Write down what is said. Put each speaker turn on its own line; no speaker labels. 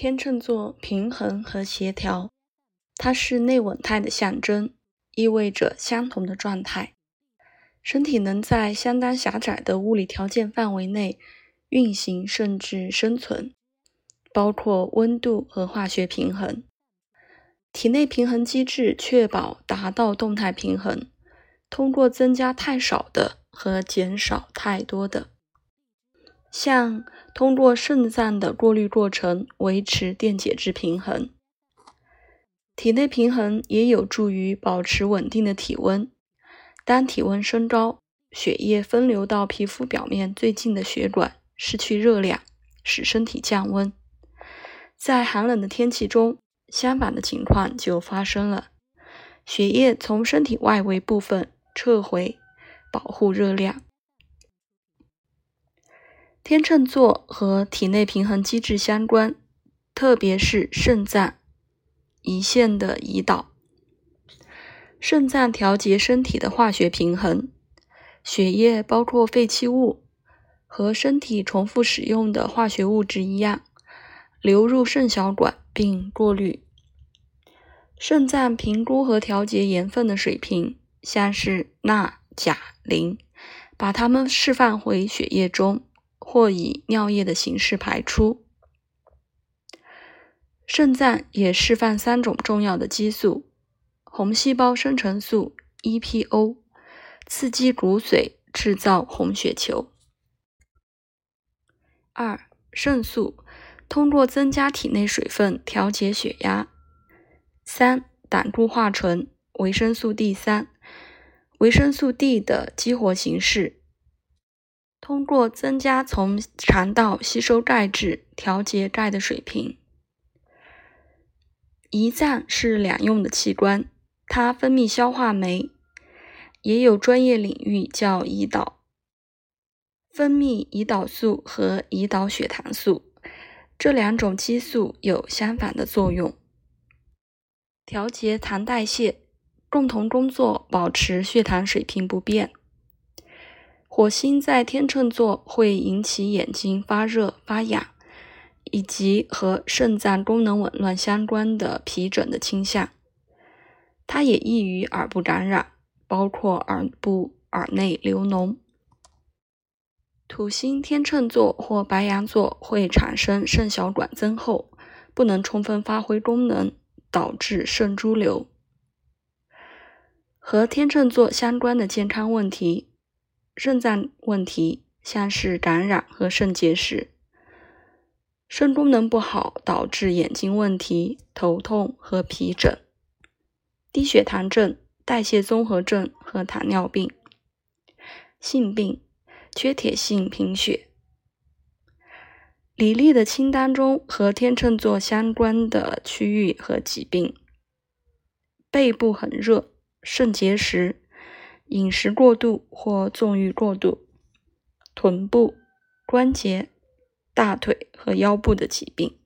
天秤座平衡和协调，它是内稳态的象征，意味着相同的状态。身体能在相当狭窄的物理条件范围内运行甚至生存，包括温度和化学平衡。体内平衡机制确保达到动态平衡，通过增加太少的和减少太多的。像通过肾脏的过滤过程维持电解质平衡，体内平衡也有助于保持稳定的体温。当体温升高，血液分流到皮肤表面最近的血管，失去热量，使身体降温。在寒冷的天气中，相反的情况就发生了，血液从身体外围部分撤回，保护热量。天秤座和体内平衡机制相关，特别是肾脏、胰腺的胰岛。肾脏调节身体的化学平衡，血液包括废弃物和身体重复使用的化学物质一样，流入肾小管并过滤。肾脏评估和调节盐分的水平，像是钠、钾、磷，把它们释放回血液中。或以尿液的形式排出。肾脏也释放三种重要的激素：红细胞生成素 （EPO），刺激骨髓制造红血球。二、肾素通过增加体内水分调节血压。三、胆固化醇维生素 D 三，维生素 D 的激活形式。通过增加从肠道吸收钙质，调节钙的水平。胰脏是两用的器官，它分泌消化酶，也有专业领域叫胰岛，分泌胰岛素和胰岛血糖素。这两种激素有相反的作用，调节糖代谢，共同工作保持血糖水平不变。火星在天秤座会引起眼睛发热、发痒，以及和肾脏功能紊乱相关的皮疹的倾向。它也易于耳部感染，包括耳部、耳内流脓。土星天秤座或白羊座会产生肾小管增厚，不能充分发挥功能，导致肾潴留。和天秤座相关的健康问题。肾脏问题，像是感染和肾结石；肾功能不好导致眼睛问题、头痛和皮疹；低血糖症、代谢综合症和糖尿病；性病、缺铁性贫血。李丽的清单中和天秤座相关的区域和疾病：背部很热、肾结石。饮食过度或纵欲过度，臀部、关节、大腿和腰部的疾病。